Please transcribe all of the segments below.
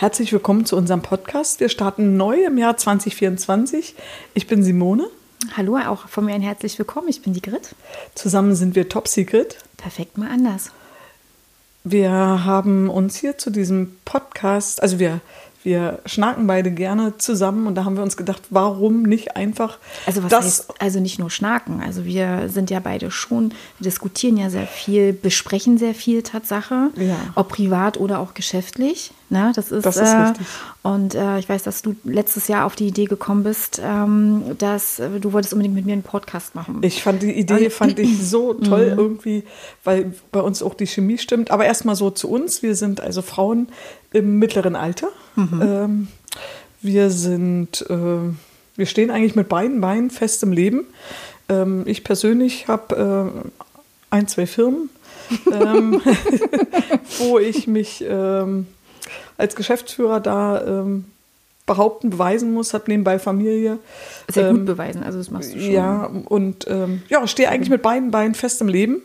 Herzlich willkommen zu unserem Podcast. Wir starten neu im Jahr 2024. Ich bin Simone. Hallo, auch von mir ein herzlich willkommen. Ich bin die Grit. Zusammen sind wir Top Secret. Perfekt mal anders. Wir haben uns hier zu diesem Podcast, also wir wir schnacken beide gerne zusammen und da haben wir uns gedacht, warum nicht einfach also was das heißt, also nicht nur schnaken, also wir sind ja beide schon, wir diskutieren ja sehr viel, besprechen sehr viel Tatsache, ja. ob privat oder auch geschäftlich. Ne? Das ist, das ist äh, richtig. Und äh, ich weiß, dass du letztes Jahr auf die Idee gekommen bist, ähm, dass äh, du wolltest unbedingt mit mir einen Podcast machen. Ich fand die Idee fand ich so toll mhm. irgendwie, weil bei uns auch die Chemie stimmt. Aber erstmal so zu uns. Wir sind also Frauen im mittleren Alter. Mhm. Ähm, wir sind, äh, wir stehen eigentlich mit beiden Beinen fest im Leben. Ähm, ich persönlich habe äh, ein, zwei Firmen, ähm, wo ich mich ähm, als Geschäftsführer da ähm, behaupten, beweisen muss, habe nebenbei Familie. Sehr gut ähm, beweisen, also das machst du schon. Ja, und ähm, ja, stehe eigentlich mit beiden Beinen fest im Leben.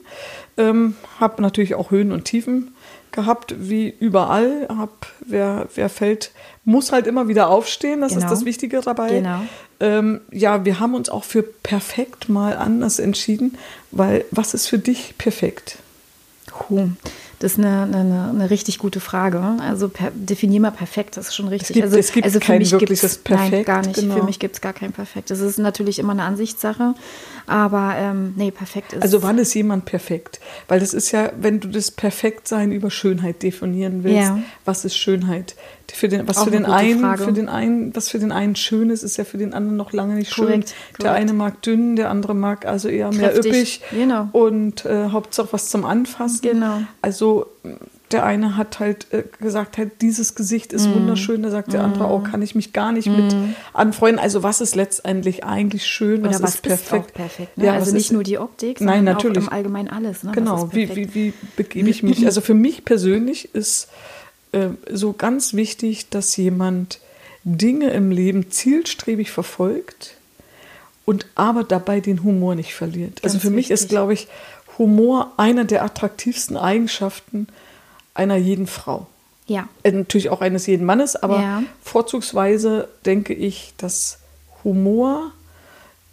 Ähm, habe natürlich auch Höhen und Tiefen gehabt, wie überall. Hab, wer, wer fällt, muss halt immer wieder aufstehen, das genau. ist das Wichtige dabei. Genau. Ähm, ja, wir haben uns auch für perfekt mal anders entschieden, weil was ist für dich perfekt? Huh. Das ist eine, eine, eine richtig gute Frage. Also per, definier mal perfekt, das ist schon richtig. Es gibt, also, es gibt also kein wirkliches Perfekt. Nein, gar nicht. Genau. Für mich gibt es gar kein Perfekt. Das ist natürlich immer eine Ansichtssache, aber ähm, nee, perfekt ist. Also wann ist jemand perfekt? Weil das ist ja, wenn du das Perfektsein über Schönheit definieren willst, ja. was ist Schönheit? Für den, was für den einen, für den einen, was für den einen schön ist, ist ja für den anderen noch lange nicht schön. Korrekt, der eine mag dünn, der andere mag also eher mehr Kräftig. üppig genau. und äh, Hauptsache was zum Anfassen. Genau. Also der eine hat halt äh, gesagt, halt, dieses Gesicht ist mm. wunderschön, da sagt mm. der andere, oh, kann ich mich gar nicht mm. mit anfreunden. Also was ist letztendlich eigentlich schön, was, was ist perfekt? Ist perfekt ne? ja, also nicht nur die Optik, sondern nein, natürlich. auch im Allgemeinen alles. Ne? Genau, wie, wie, wie begebe ich mich? Also für mich persönlich ist äh, so ganz wichtig, dass jemand Dinge im Leben zielstrebig verfolgt und aber dabei den Humor nicht verliert. Ganz also für mich ist, glaube ich, Humor einer der attraktivsten Eigenschaften einer jeden Frau. Ja. Äh, natürlich auch eines jeden Mannes, aber ja. vorzugsweise denke ich, dass Humor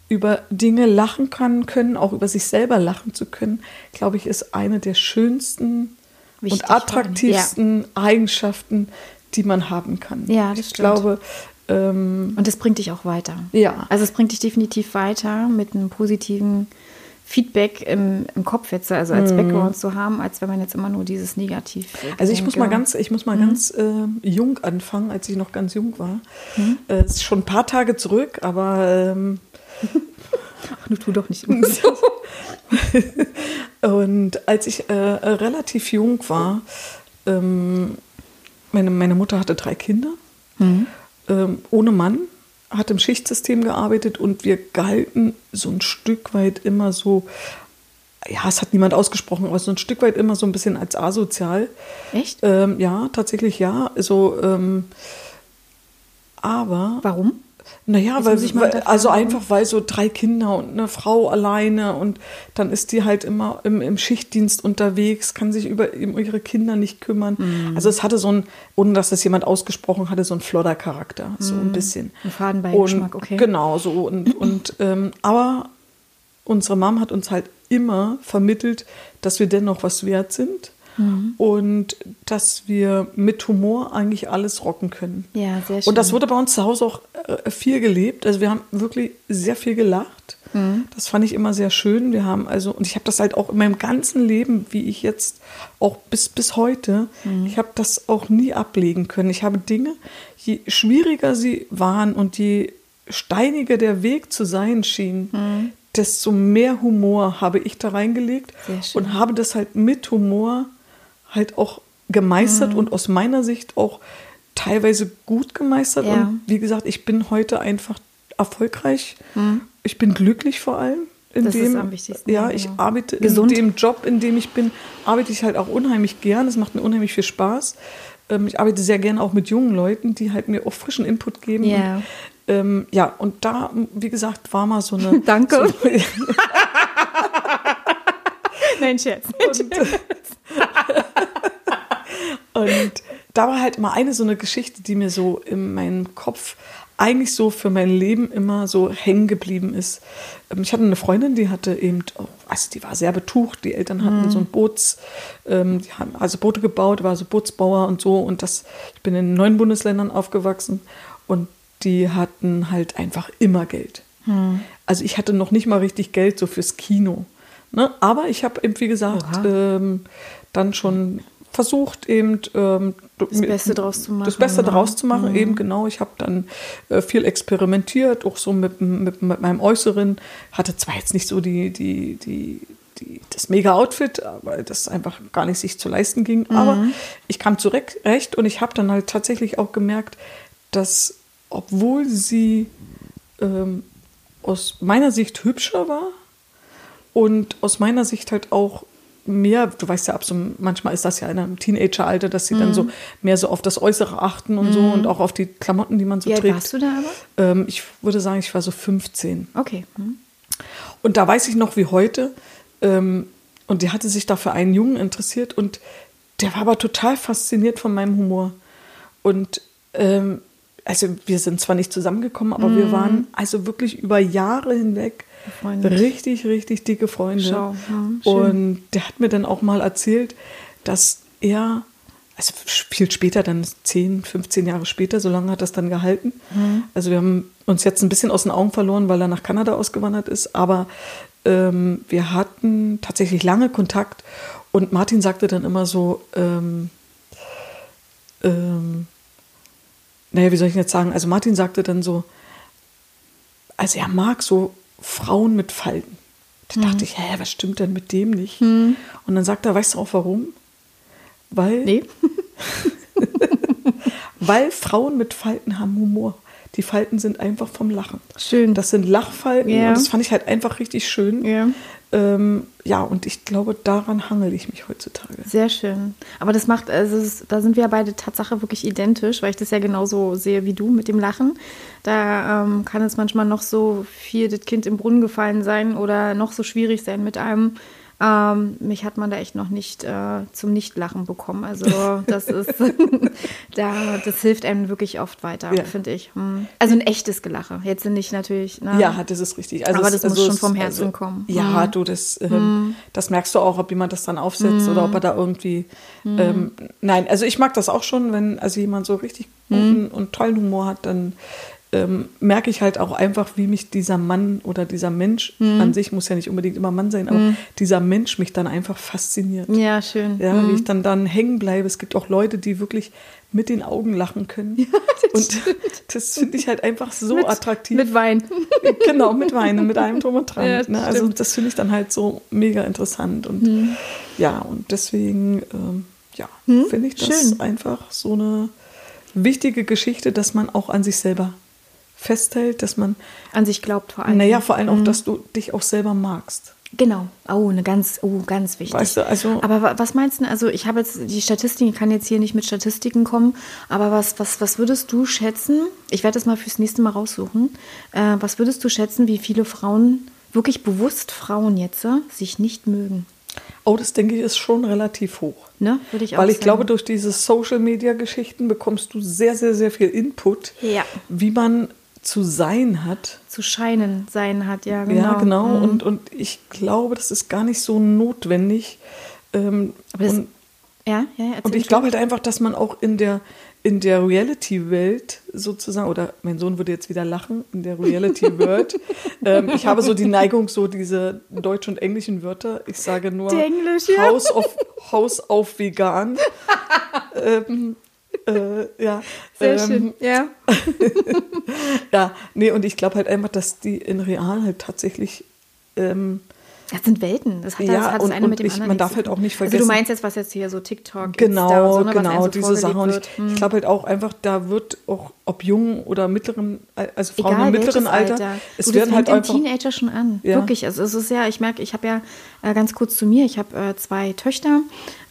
über Dinge lachen kann, können, auch über sich selber lachen zu können, glaube ich, ist eine der schönsten Wichtig und attraktivsten ja. Eigenschaften, die man haben kann. Ja, das ich stimmt. glaube. Ähm, und das bringt dich auch weiter. Ja. Also es bringt dich definitiv weiter mit einem positiven Feedback im, im Kopf jetzt, also als mhm. Background zu haben, als wenn man jetzt immer nur dieses Negativ. Also ich muss mal ganz, ich muss mal mhm. ganz äh, jung anfangen, als ich noch ganz jung war. Mhm. Äh, ist schon ein paar Tage zurück, aber ähm, Ach, du tu doch nicht so. Und als ich äh, relativ jung war, ähm, meine, meine Mutter hatte drei Kinder, mhm. ähm, ohne Mann, hat im Schichtsystem gearbeitet und wir galten so ein Stück weit immer so, ja, es hat niemand ausgesprochen, aber so ein Stück weit immer so ein bisschen als asozial. Echt? Ähm, ja, tatsächlich ja. Also, ähm, aber. Warum? Naja, weil, weil also einfach, weil so drei Kinder und eine Frau alleine und dann ist die halt immer im, im Schichtdienst unterwegs, kann sich über ihre Kinder nicht kümmern. Mm. Also es hatte so ein, ohne dass das jemand ausgesprochen hatte, so ein Flodder-Charakter, so ein mhm. bisschen. Ein Fadenbeigeschmack, okay. Genau, so und, und ähm, aber unsere Mom hat uns halt immer vermittelt, dass wir dennoch was wert sind Mhm. Und dass wir mit Humor eigentlich alles rocken können. Ja, sehr schön. Und das wurde bei uns zu Hause auch äh, viel gelebt. Also wir haben wirklich sehr viel gelacht. Mhm. Das fand ich immer sehr schön. Wir haben also, und ich habe das halt auch in meinem ganzen Leben, wie ich jetzt auch bis, bis heute, mhm. ich habe das auch nie ablegen können. Ich habe Dinge, je schwieriger sie waren und je steiniger der Weg zu sein schien, mhm. desto mehr Humor habe ich da reingelegt und habe das halt mit Humor halt auch gemeistert mhm. und aus meiner Sicht auch teilweise gut gemeistert. Ja. Und wie gesagt, ich bin heute einfach erfolgreich. Mhm. Ich bin glücklich vor allem. In das dem, ist am wichtigsten. Ja, ich genau. arbeite Gesund. in dem Job, in dem ich bin, arbeite ich halt auch unheimlich gern. Es macht mir unheimlich viel Spaß. Ähm, ich arbeite sehr gern auch mit jungen Leuten, die halt mir auch frischen Input geben. Ja. Und, ähm, ja, und da, wie gesagt, war mal so eine. Danke. So, Nein, Scherz. Und, und da war halt immer eine so eine Geschichte, die mir so in meinem Kopf eigentlich so für mein Leben immer so hängen geblieben ist. Ähm, ich hatte eine Freundin, die hatte eben, also die war sehr betucht, die Eltern hatten mhm. so ein Boots, ähm, die haben also Boote gebaut, war so Bootsbauer und so und das, ich bin in neun Bundesländern aufgewachsen und die hatten halt einfach immer Geld. Mhm. Also ich hatte noch nicht mal richtig Geld so fürs Kino. Ne? Aber ich habe eben, wie gesagt, ähm, dann schon versucht, eben ähm, das Beste draus zu machen. Das Beste draus zu machen, mhm. eben genau. Ich habe dann äh, viel experimentiert, auch so mit, mit, mit, meinem Äußeren. Hatte zwar jetzt nicht so die, die, die, die das Mega-Outfit, weil das einfach gar nicht sich zu leisten ging. Mhm. Aber ich kam zurecht und ich habe dann halt tatsächlich auch gemerkt, dass obwohl sie ähm, aus meiner Sicht hübscher war und aus meiner Sicht halt auch mehr, du weißt ja, ab so, manchmal ist das ja in einem Teenageralter, dass sie mhm. dann so mhm. mehr so auf das Äußere achten und mhm. so und auch auf die Klamotten, die man so Wie trägt. Wie warst du da aber? Ähm, ich würde sagen, ich war so 15. Okay. Mhm. Und da weiß ich noch wie heute, ähm, und die hatte sich da für einen Jungen interessiert und der war aber total fasziniert von meinem Humor. Und ähm, also wir sind zwar nicht zusammengekommen, aber wir mhm. waren also wirklich über Jahre hinweg Freunde. Richtig, richtig dicke Freunde. Schau. Ja, und der hat mir dann auch mal erzählt, dass er, also viel später, dann 10, 15 Jahre später, so lange hat das dann gehalten. Mhm. Also wir haben uns jetzt ein bisschen aus den Augen verloren, weil er nach Kanada ausgewandert ist, aber ähm, wir hatten tatsächlich lange Kontakt und Martin sagte dann immer so, ähm, ähm, naja, wie soll ich jetzt sagen? Also Martin sagte dann so, also er mag so Frauen mit Falten. Da mhm. dachte ich, hä, was stimmt denn mit dem nicht? Mhm. Und dann sagt er, weißt du auch warum? Weil, nee. weil Frauen mit Falten haben Humor. Die Falten sind einfach vom Lachen. Schön. Das sind Lachfalten ja. und das fand ich halt einfach richtig schön. Ja. Ähm, ja, und ich glaube, daran hangel ich mich heutzutage. Sehr schön. Aber das macht, also es, da sind wir beide Tatsache wirklich identisch, weil ich das ja genauso sehe wie du mit dem Lachen. Da ähm, kann es manchmal noch so viel das Kind im Brunnen gefallen sein oder noch so schwierig sein mit einem. Ähm, mich hat man da echt noch nicht äh, zum Nichtlachen bekommen. Also das ist, da, das hilft einem wirklich oft weiter, ja. finde ich. Hm. Also ein echtes Gelache. Jetzt sind nicht natürlich. Na, ne? ja, das ist richtig. Also aber das es, muss schon vom Herzen also, kommen. Ja, hm. du, das, ähm, hm. das merkst du auch, ob jemand das dann aufsetzt oder ob er da irgendwie. Hm. Ähm, nein, also ich mag das auch schon, wenn also jemand so richtig guten hm. und tollen Humor hat, dann ähm, merke ich halt auch einfach, wie mich dieser Mann oder dieser Mensch mhm. an sich, muss ja nicht unbedingt immer Mann sein, aber mhm. dieser Mensch mich dann einfach fasziniert. Ja, schön. Ja, mhm. wie ich dann dann hängen bleibe. Es gibt auch Leute, die wirklich mit den Augen lachen können. Ja, das und stimmt. das finde ich halt einfach so mit, attraktiv. Mit Wein. genau, mit Wein, mit einem Drum und dran. Ja, ne? Also das finde ich dann halt so mega interessant. Und mhm. ja, und deswegen, ähm, ja, mhm. finde ich das Schön. einfach so eine wichtige Geschichte, dass man auch an sich selber festhält, dass man an sich glaubt vor allem. Naja, vor allem auch, mhm. dass du dich auch selber magst. Genau. Oh, eine ganz, oh, ganz wichtig. Weißt du, also. Aber was meinst du? Also ich habe jetzt die Statistiken, ich kann jetzt hier nicht mit Statistiken kommen, aber was, was, was würdest du schätzen? Ich werde das mal fürs nächste Mal raussuchen. Äh, was würdest du schätzen, wie viele Frauen, wirklich bewusst Frauen jetzt, äh, sich nicht mögen? Oh, das denke ich ist schon relativ hoch. Ne? Würde ich auch Weil ich sagen. glaube, durch diese Social-Media-Geschichten bekommst du sehr, sehr, sehr viel Input, ja. wie man zu sein hat. Zu scheinen sein hat, ja, genau. Ja, genau. Mhm. Und, und ich glaube, das ist gar nicht so notwendig. Ähm, Aber das, und, ja, ja, und ich glaube halt einfach, dass man auch in der, in der Reality-Welt sozusagen, oder mein Sohn würde jetzt wieder lachen, in der Reality-Welt. ähm, ich habe so die Neigung, so diese deutsch- und englischen Wörter. Ich sage nur Englisch, ja. House, of, House auf Vegan. ähm, äh, ja. Sehr ähm, schön, ja. ja, nee, und ich glaube halt einfach, dass die in Real halt tatsächlich ähm, das sind Welten. Das hat, ja, das, hat und, das eine mit dem ich, anderen. Man darf halt auch nicht vergessen. Also du meinst jetzt, was jetzt hier so TikTok Genau, so, ne, genau, diese Sachen. Und ich, hm. ich glaube halt auch einfach, da wird auch, ob jung oder mittleren, also Frauen Egal, im mittleren Alter, Alter, es du, werden halt einfach. Teenager schon an. Ja. Wirklich. Also es ist ja, ich merke, ich habe ja äh, ganz kurz zu mir, ich habe äh, zwei Töchter.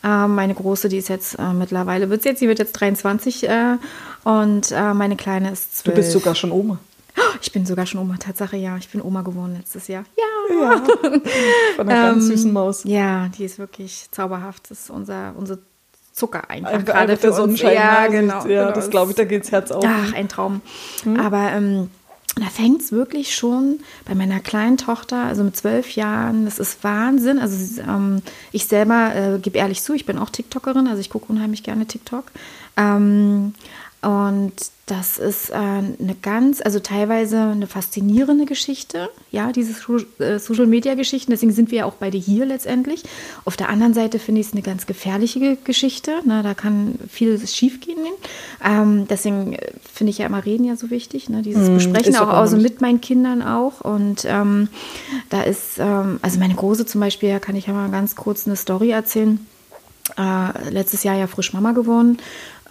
Äh, meine große, die ist jetzt äh, mittlerweile, wird jetzt, sie wird jetzt 23 äh, und äh, meine kleine ist 12. Du bist sogar schon Oma. Ich bin sogar schon Oma, Tatsache, ja. Ich bin Oma geworden letztes Jahr. Ja. ja. Von einer ganz ähm, süßen Maus. Ja, die ist wirklich zauberhaft. Das ist unser, unsere Zucker einfach. Einfach, gerade für uns. Ja, ne? genau. Ja, genau. das glaube ich, da geht's Herz auf. Ach, ein Traum. Aber ähm, da fängt es wirklich schon bei meiner kleinen Tochter, also mit zwölf Jahren, das ist Wahnsinn. Also ähm, ich selber äh, gebe ehrlich zu, ich bin auch TikTokerin, also ich gucke unheimlich gerne TikTok. Ähm, und das ist äh, eine ganz, also teilweise eine faszinierende Geschichte, ja, diese äh, Social-Media-Geschichten. Deswegen sind wir ja auch beide hier letztendlich. Auf der anderen Seite finde ich es eine ganz gefährliche Ge- Geschichte. Ne? Da kann vieles schiefgehen. Ähm, deswegen äh, finde ich ja immer Reden ja so wichtig, ne? dieses Besprechen ist auch also mit meinen Kindern auch. Und ähm, da ist, ähm, also meine Große zum Beispiel, da kann ich ja mal ganz kurz eine Story erzählen äh, letztes Jahr ja frisch Mama geworden.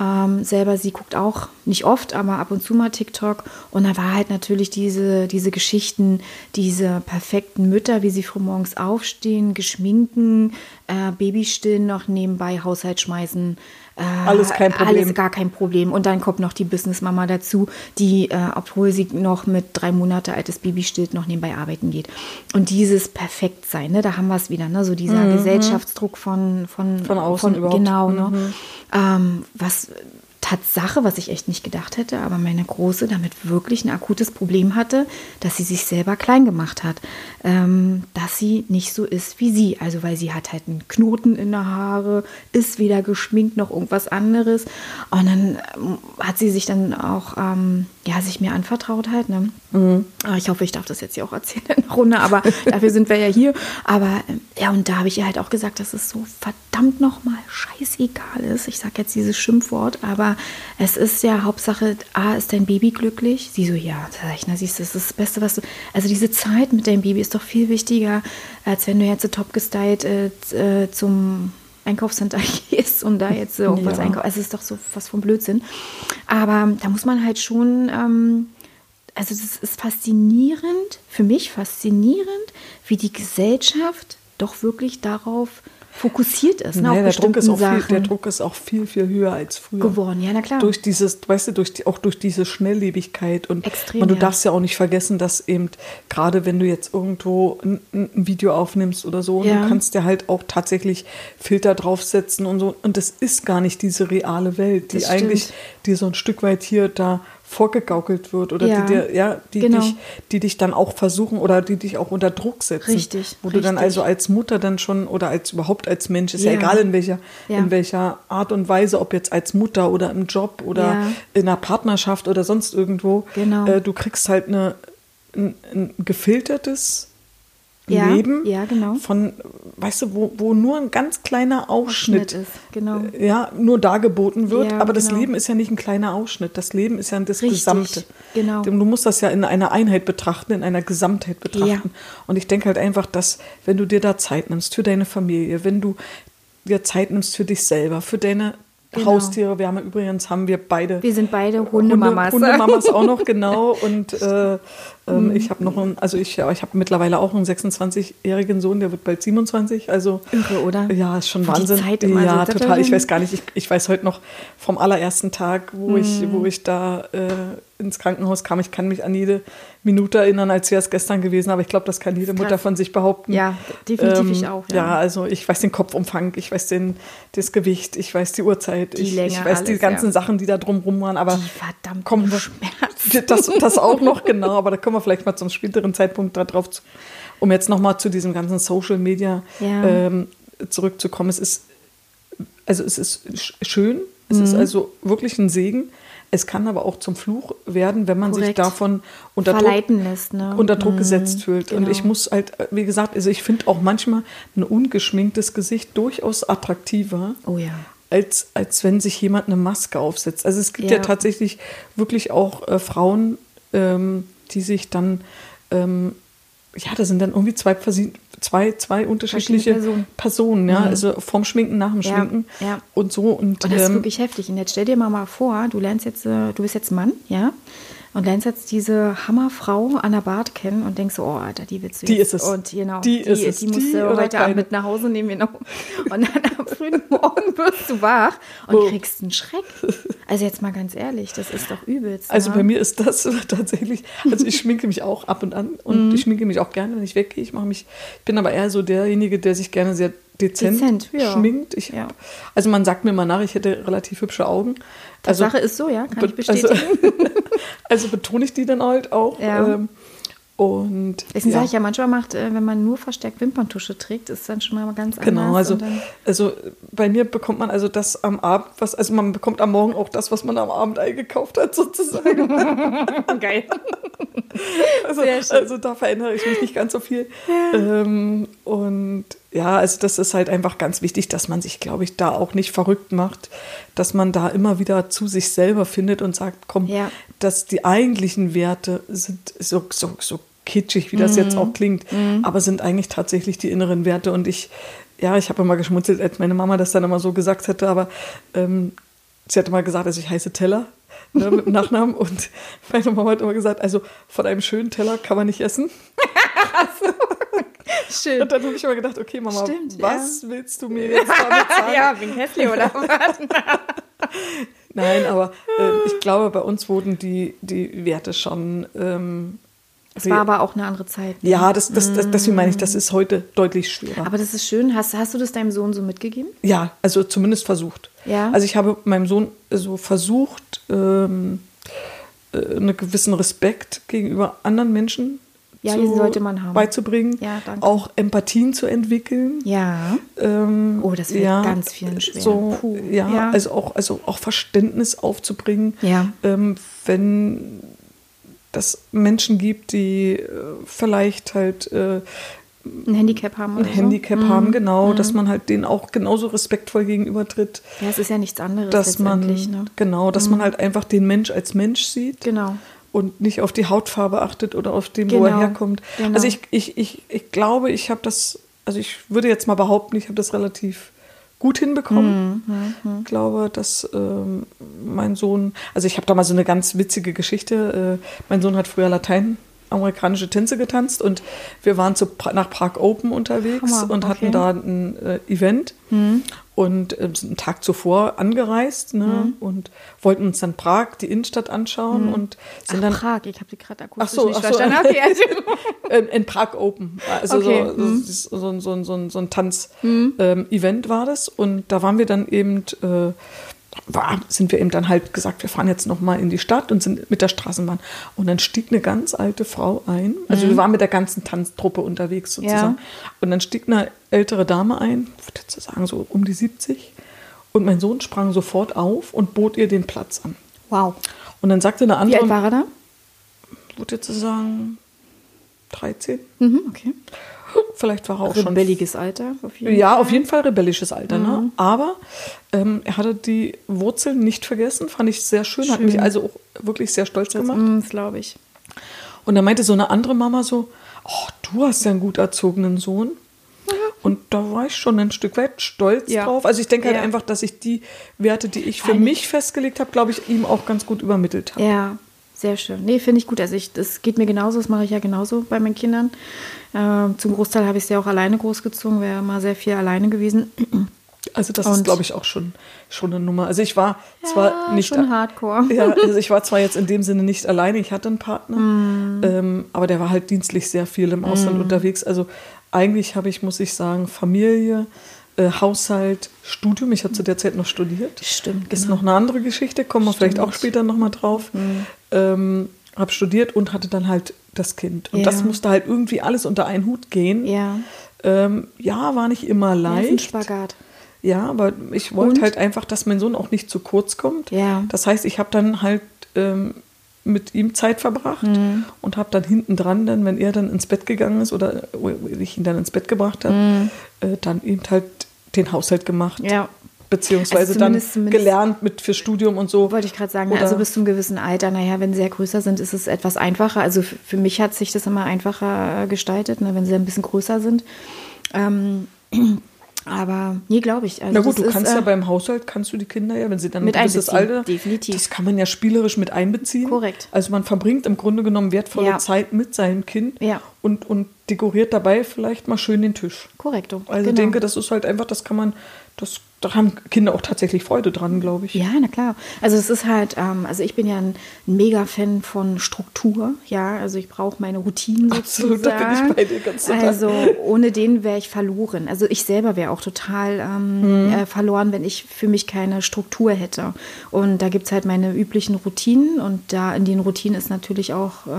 Ähm, selber, sie guckt auch nicht oft, aber ab und zu mal TikTok. Und da war halt natürlich diese, diese Geschichten, diese perfekten Mütter, wie sie früh morgens aufstehen, geschminken, äh, Babystillen noch nebenbei, Haushalt schmeißen. Äh, Alles kein Problem. Alles gar kein Problem. Und dann kommt noch die Businessmama dazu, die, äh, obwohl sie noch mit drei Monate altes Baby stillt, noch nebenbei arbeiten geht. Und dieses Perfektsein, ne, da haben wir es wieder, ne, so dieser Gesellschaftsdruck von, von, Mhm. Von außen überhaupt. Mhm. Genau, ne? Ähm, was Tatsache, was ich echt nicht gedacht hätte, aber meine Große damit wirklich ein akutes Problem hatte, dass sie sich selber klein gemacht hat. Ähm, dass sie nicht so ist wie sie. Also weil sie hat halt einen Knoten in der Haare, ist weder geschminkt noch irgendwas anderes. Und dann ähm, hat sie sich dann auch, ähm, ja, sich mir anvertraut halt. Ne? Ah, Ich hoffe, ich darf das jetzt hier auch erzählen in der Runde, aber dafür sind wir ja hier. Aber ähm, ja, und da habe ich ihr halt auch gesagt, dass es so verdammt nochmal scheißegal ist. Ich sage jetzt dieses Schimpfwort, aber es ist ja Hauptsache, A, ist dein Baby glücklich? Sie so, ja, na siehst du, das ist das Beste, was du. Also diese Zeit mit deinem Baby ist doch viel wichtiger, als wenn du jetzt so top gestylt äh, äh, zum Einkaufscenter gehst und da jetzt äh, irgendwas Ja. einkaufst. Also es ist doch so was vom Blödsinn. Aber da muss man halt schon. Ähm, also das ist faszinierend, für mich faszinierend, wie die Gesellschaft doch wirklich darauf fokussiert ist, ne, Naja, der, Druck ist auch viel, der Druck ist auch viel, viel höher als früher. geworden. Ja, na klar. Durch dieses, weißt du, durch die, auch durch diese Schnelllebigkeit und Extrem, man, du ja. darfst ja auch nicht vergessen, dass eben gerade wenn du jetzt irgendwo ein, ein Video aufnimmst oder so, Ja. du kannst ja halt auch tatsächlich Filter draufsetzen und so und das ist gar nicht diese reale Welt, die eigentlich dir so ein Stück weit hier da vorgegaukelt wird oder Ja. die dir, ja, die Genau. dich, die dich dann auch versuchen oder die dich auch unter Druck setzen. Richtig, Wo du dann richtig. also als Mutter dann schon oder als überhaupt als Mensch, ist ja, Ja. egal in welcher, Ja. in welcher Art und Weise, ob jetzt als Mutter oder im Job oder in einer Partnerschaft oder sonst irgendwo, Genau. äh, du kriegst halt eine, ein, ein gefiltertes Ja, Leben ja, genau. von, weißt du, wo, wo nur ein ganz kleiner Ausschnitt, Ausschnitt ist, genau. ja, nur dargeboten wird, Ja, aber das genau. Leben ist ja nicht ein kleiner Ausschnitt, das Leben ist ja das Richtig, Gesamte. genau. Du musst das ja in einer Einheit betrachten, in einer Gesamtheit betrachten. Ja. Und ich denke halt einfach, dass wenn du dir da Zeit nimmst für deine Familie, wenn du dir Zeit nimmst für dich selber, für deine Genau. Haustiere, wir haben übrigens, haben wir beide Wir sind beide Hundemamas. Hunde, Hundemamas auch noch, genau. Und äh, ähm, ich habe noch einen, also ich, ja, ich habe mittlerweile auch einen 26-jährigen Sohn, der wird bald 27. Also Irre, oder? Ja, ist schon die Wahnsinn. Zeit immer ja, so- total. Ich weiß gar nicht, ich, ich weiß heute noch vom allerersten Tag, wo ich, Mhm. wo ich da äh, ins Krankenhaus kam. Ich kann mich an jede Minute erinnern, als wäre es gestern gewesen, aber ich glaube, das kann jede Mutter von sich behaupten. Ja, definitiv Ähm, ich auch, ja. Ja. also ich weiß den Kopfumfang, ich weiß den, das Gewicht, ich weiß die Uhrzeit, Die ich, Länge, ich weiß die alles, ganzen ja. Sachen, die da drumrum waren, aber Die verdammten komm, Schmerzen. das, das auch noch, genau, aber da kommen wir vielleicht mal zum späteren Zeitpunkt darauf, um jetzt nochmal zu diesem ganzen Social Media Ja. ähm, zurückzukommen. Es ist, also es ist sch- schön, es ist Mhm. also wirklich ein Segen. Es kann aber auch zum Fluch werden, wenn man sich Korrekt. davon unter Druck, Verleiten lässt, ne? unter Druck Mhm, gesetzt fühlt. Und genau. ich muss halt, wie gesagt, also ich finde auch manchmal ein ungeschminktes Gesicht durchaus attraktiver Oh ja. als, als wenn sich jemand eine Maske aufsetzt. Also es gibt ja, Ja. tatsächlich wirklich auch äh, Frauen, ähm, die sich dann, ähm, ja, das sind dann irgendwie zwei, zwei, zwei unterschiedliche Personen. Personen, ja, also vorm Schminken, nach dem Schminken ja. und so. Und, Und das ist ähm, wirklich heftig. Und jetzt stell dir mal, mal vor, du lernst jetzt, äh, du bist jetzt Mann, ja? Und lernst jetzt diese Hammerfrau an der Bart kennen und denkst so, oh, Alter, die willst du Die ist es. Und genau, Die ist es. die musst Die du heute keine. Abend mit nach Hause nehmen. Genau. Und dann am frühen Morgen wirst du wach und Oh. kriegst einen Schreck. Also jetzt mal ganz ehrlich, das ist doch übelst. Also ne? bei mir ist das tatsächlich, also ich schminke mich auch ab und an Mhm. und ich schminke mich auch gerne, wenn ich weggehe. Ich mache mich, ich bin aber eher so derjenige, der sich gerne sehr dezent, Dezent, ja. schminkt. Ich, Ja. Also man sagt mir mal nach, ich hätte relativ hübsche Augen. Also, Tatsache ist so, ja, kann ich be- also, bestätigen. also betone ich die dann halt auch. Ja. Ähm, und Deswegen ja. sage ich ja, manchmal macht, äh, wenn man nur verstärkt Wimperntusche trägt, ist dann schon mal ganz Genau, anders. also, und dann- also bei mir bekommt man also das am Abend, was, also man bekommt am Morgen auch das, was man am Abend eingekauft hat, sozusagen. Geil. Also, also da verändere ich mich nicht ganz so viel. Ähm, und ja, also das ist halt einfach ganz wichtig, dass man sich, glaube ich, da auch nicht verrückt macht, dass man da immer wieder zu sich selber findet und sagt, komm, Ja. dass die eigentlichen Werte sind so, so, so kitschig, wie das jetzt Mhm. auch klingt, aber sind eigentlich tatsächlich die inneren Werte. Und ich, ja, ich habe immer geschmunzelt, als meine Mama das dann immer so gesagt hätte, aber ähm, sie hatte mal gesagt, also ich heiße Teller. Ne, mit dem Nachnamen und meine Mama hat immer gesagt, also von einem schönen Teller kann man nicht essen. Schön. Und dann habe ich immer gedacht, okay, Mama, Stimmt, was willst du mir jetzt damit sagen? ja, wegen hässlich oder was? Nein, aber äh, ich glaube, bei uns wurden die, die Werte schon. Ähm, Es war aber auch eine andere Zeit. ne? ja, das, das, das, deswegen meine ich, das ist heute deutlich schwerer. Aber das ist schön. Hast, hast du das deinem Sohn so mitgegeben? ja, also zumindest versucht. Ja. Also ich habe meinem Sohn so versucht, ähm, äh, einen gewissen Respekt gegenüber anderen Menschen Ja, diesen sollte man haben. beizubringen, Ja, danke. auch Empathien zu entwickeln. Ja. Ähm, Oh, das fällt ganz vielen schwer. So, ja, Ja. also auch, also auch Verständnis aufzubringen, Ja. ähm, wenn das Menschen gibt, die äh, vielleicht halt äh, Ein Handicap haben ein oder Handicap Mhm. haben, genau, dass man halt denen auch genauso respektvoll gegenübertritt, so. Ja, es ist ja nichts anderes dass man. Ne? genau, dass man halt einfach den Mensch als Mensch sieht Genau. Und nicht auf die Hautfarbe achtet oder auf dem, wo er Genau, herkommt. genau. Also ich, ich, ich, ich glaube, ich habe das, also ich würde jetzt mal behaupten, ich habe das relativ gut hinbekommen. Mhm, Ich glaube, dass ähm, mein Sohn, also ich habe da mal so eine ganz witzige Geschichte. Äh, mein Sohn hat früher Latein amerikanische Tänze getanzt und wir waren zu, nach Prag Open unterwegs Hammer, und hatten okay. da ein äh, Event und äh, sind einen Tag zuvor angereist ne, und wollten uns dann Prag, die Innenstadt anschauen und sind Ach, dann Prag, ich habe die gerade akustisch Ach so, nicht ach so. verstanden. Okay, also, in, in Prag Open. Also Okay, so, mhm. so, so, so, so, so ein Tanz-Event war das. Und da waren wir dann eben, äh, war, sind wir eben dann halt gesagt, wir fahren jetzt nochmal in die Stadt und sind mit der Straßenbahn. Und dann stieg eine ganz alte Frau ein. Also wir waren mit der ganzen Tanztruppe unterwegs sozusagen. Mhm. Ja. Und dann stieg eine ältere Dame ein, ich würde jetzt sagen so um die 70. Und mein Sohn sprang sofort auf und bot ihr den Platz an. wow. Und dann sagte eine Wie andere, alt war er da? würde jetzt sagen 13. Mhm, okay. Vielleicht war er auch schon. Rebelliges Alter. Auf jeden Ja, Fall. auf jeden Fall rebellisches Alter. Mhm. Ne? Aber ähm, er hatte die Wurzeln nicht vergessen, fand ich sehr schön, hat mich also auch wirklich sehr stolz gemacht. Mm, Das glaube ich. Und da meinte so eine andere Mama so, oh, du hast ja einen gut erzogenen Sohn. Und da war ich schon ein Stück weit stolz Ja. drauf. Also ich denke halt Ja. einfach, dass ich die Werte, die ich für mich festgelegt habe, glaube ich, ihm auch ganz gut übermittelt habe. Ja, sehr schön. Nee, finde ich gut. Also ich, das geht mir genauso, das mache ich ja genauso bei meinen Kindern. Ähm, zum Großteil habe ich sie auch alleine großgezogen, wäre immer sehr viel alleine gewesen. Also das ist, Und- glaube ich, auch schon, schon eine Nummer. Also ich war zwar nicht schon hardcore. Ja, also ich war zwar jetzt in dem Sinne nicht alleine, ich hatte einen Partner, Mhm. ähm, aber der war halt dienstlich sehr viel im Ausland unterwegs. Also eigentlich habe ich, muss ich sagen, Familie, äh, Haushalt, Studium. Ich habe zu der Zeit noch studiert. Stimmt, Ist genau. noch eine andere Geschichte, kommen wir vielleicht auch später nochmal drauf. Mhm. Ähm, habe studiert und hatte dann halt das Kind. Und Ja. das musste halt irgendwie alles unter einen Hut gehen. Ja, Ähm, ja, war nicht immer ja leicht. Spagat. Ja, aber ich wollte Und? halt einfach, dass mein Sohn auch nicht zu kurz kommt. Ja. Das heißt, ich habe dann halt ähm, mit ihm Zeit verbracht Mhm. und habe dann hinten dran, dann, wenn er dann ins Bett gegangen ist oder ich ihn dann ins Bett gebracht habe, äh, dann eben halt den Haushalt gemacht. Mhm. Ja. Beziehungsweise Also dann gelernt mit für Studium und so. Wollte ich gerade sagen, Oder- also bis zum gewissen Alter, naja, wenn sie ja größer sind, ist es etwas einfacher. Also für mich hat sich das immer einfacher äh, gestaltet, ne, wenn sie ein bisschen größer sind. Ähm, aber nee, glaube ich. Also Na gut, du ist, kannst äh, ja beim Haushalt, kannst du die Kinder ja, wenn sie dann Mit ein gewisses Alter, definitiv. das kann man ja spielerisch mit einbeziehen. Korrekt. Also man verbringt im Grunde genommen wertvolle Ja. Zeit mit seinem Kind Ja. und, und dekoriert dabei vielleicht mal schön den Tisch. Korrekto. Also ich genau. denke, das ist halt einfach, das kann man, das da haben Kinder auch tatsächlich Freude dran, glaube ich. Ja, na klar. Also es ist halt, ähm, also ich bin ja ein Mega-Fan von Struktur, ja. Also ich brauche meine Routinen Absolut, da bin ich bei dir ganz total. Also ohne den wäre ich verloren. Also ich selber wäre auch total ähm, Mhm. äh, verloren, wenn ich für mich keine Struktur hätte. Und da gibt es halt meine üblichen Routinen und da in den Routinen ist natürlich auch, äh,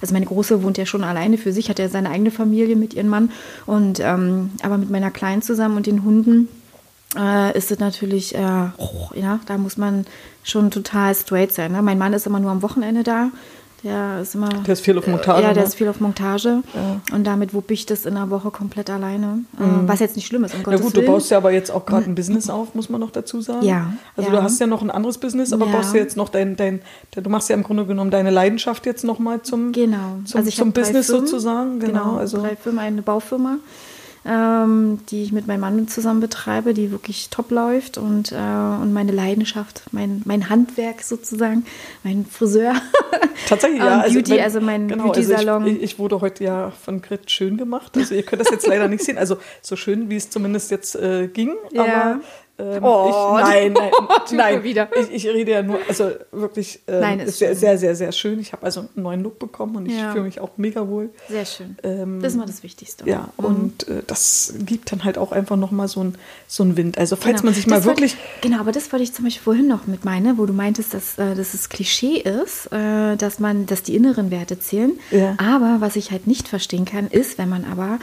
also meine Große wohnt ja schon alleine für sich, hat ja seine eigene Familie mit ihrem Mann und ähm, aber mit meiner Kleinen zusammen und den Hunden äh, ist es natürlich, äh, ja, da muss man schon total straight sein. Ne? Mein Mann ist immer nur am Wochenende da. Der ist immer. Der ist viel auf Montage, Ja, der ne? ist viel auf Montage. Und damit wuppe ich das in der Woche komplett alleine. Äh, was jetzt nicht schlimm ist, um Na Gottes gut, du Willen. baust ja aber jetzt auch gerade ein Business auf, muss man noch dazu sagen. Ja, Also ja. du hast ja noch ein anderes Business, aber Ja. baust ja jetzt noch dein, dein, du machst ja im Grunde genommen deine Leidenschaft jetzt nochmal zum, Genau. zum, also ich zum Business sozusagen. Genau. also drei Firmen, eine Baufirma, ähm, die ich mit meinem Mann zusammen betreibe, die wirklich top läuft und, äh, und meine Leidenschaft, mein, mein Handwerk sozusagen, mein Friseur. Tatsächlich, Ähm, ja. Beauty, wenn- also mein genau, Beauty-Salon. Also ich, ich wurde heute ja von Grit schön gemacht. Also ihr könnt das jetzt leider nicht sehen. Also so schön, wie es zumindest jetzt äh, ging. Ja. Aber ähm, Oh, ich, nein, nein, nein. wieder. Ich, ich rede ja nur, also wirklich ähm, Nein, ist ist sehr, sehr, sehr, sehr schön. Ich habe also einen neuen Look bekommen und ich Ja. fühle mich auch mega wohl. Sehr schön. Ähm, das ist mal das Wichtigste. Ja, Mhm. und äh, das gibt dann halt auch einfach nochmal so ein so ein Wind. Also falls Genau. man sich mal Das wollte wirklich Ich, genau, aber das wollte ich zum Beispiel vorhin noch mit meine, wo du meintest, dass, äh, dass es Klischee ist, äh, dass man, dass die inneren Werte zählen. Ja. Aber was ich halt nicht verstehen kann, ist, wenn man aber